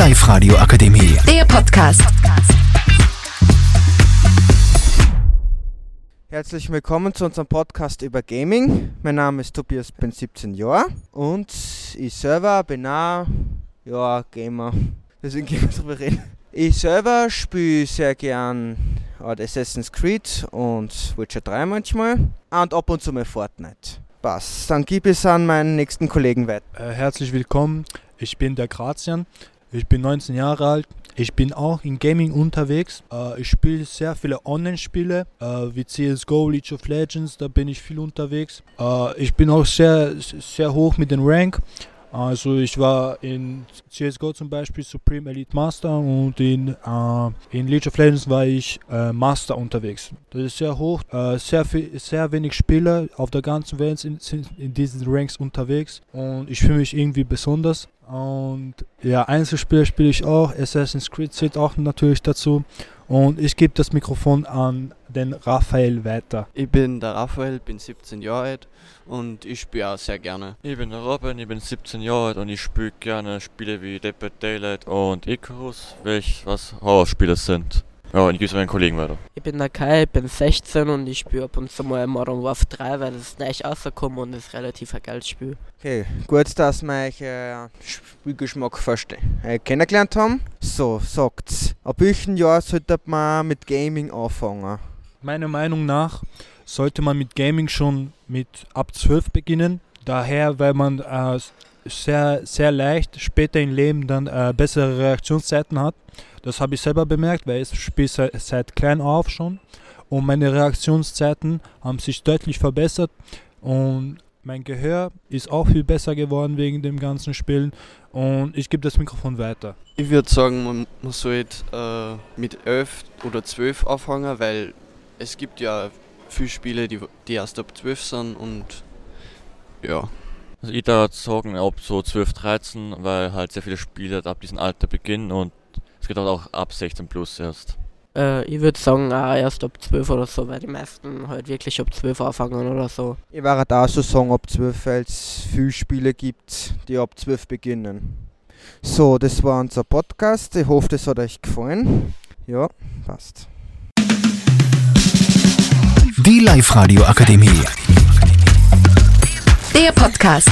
Live-Radio Akademie. Der Podcast. Herzlich willkommen zu unserem Podcast über Gaming. Mein Name ist Tobias, bin 17 Jahre und ich selber bin auch ja, Gamer. Deswegen gehen wir drüber reden. Ich selber spiele sehr gern halt Assassin's Creed und Witcher 3 manchmal und ab und zu mal Fortnite. Passt. Dann gib es an meinen nächsten Kollegen weiter. Äh, herzlich willkommen, ich bin der Grazian, ich bin 19 Jahre alt. Ich bin auch in Gaming unterwegs. Äh, ich spiele sehr viele Online-Spiele äh, wie CSGO, League of Legends, da bin ich viel unterwegs. Äh, ich bin auch sehr, sehr hoch mit dem Rank. Also ich war in CSGO zum Beispiel Supreme Elite Master und in, äh, in League of Legends war ich äh, Master unterwegs. Das ist sehr hoch, äh, sehr, viel, sehr wenig Spieler auf der ganzen Welt sind, in diesen Ranks unterwegs und ich fühle mich irgendwie besonders. Und ja, Einzelspieler spiele ich auch, Assassin's Creed zählt auch natürlich dazu. Und ich gebe das Mikrofon an den Raphael weiter. Ich bin der Raphael, bin 17 Jahre alt und ich spiele auch sehr gerne. Ich bin der Robin, ich bin 17 Jahre alt und ich spiele gerne Spiele wie Dead by Daylight und Icarus, welche was Horrorspiele sind. Ja, und ich gebe es meinen Kollegen weiter. Ich bin der Kai, ich bin 16 und ich spiele ab und zu mal Modern Warfare 3, weil das ist nicht rausgekommen und ist relativ ein geiles Spiel. Okay, gut, dass wir euch äh, Spielgeschmack verstehen, äh, kennengelernt haben. So, sagt's. Ab welchem Jahr sollte man mit Gaming anfangen? Meiner Meinung nach sollte man mit Gaming schon mit ab 12 beginnen. Daher, weil man äh, sehr, sehr leicht später im Leben dann äh, bessere Reaktionszeiten hat. Das habe ich selber bemerkt, weil ich spiele seit, seit klein auf schon. Und meine Reaktionszeiten haben sich deutlich verbessert. Und mein Gehör ist auch viel besser geworden wegen dem ganzen Spielen. Und ich gebe das Mikrofon weiter. Ich würde sagen, man, man sollte äh, mit 11 oder 12 anfangen, weil es gibt ja viele Spiele, die, die erst ab 12 sind und ja. Also ich da sagen ab so 12, 13, weil halt sehr viele Spiele ab diesem Alter beginnen und geht halt auch ab 16 plus erst. Äh, ich würde sagen, auch erst ab 12 oder so, weil die meisten halt wirklich ab 12 anfangen oder so. Ich würde auch so sagen, ab 12, weil es viele Spiele gibt, die ab 12 beginnen. So, das war unser Podcast. Ich hoffe, das hat euch gefallen. Ja, passt. Die Live-Radio Akademie. Der Podcast.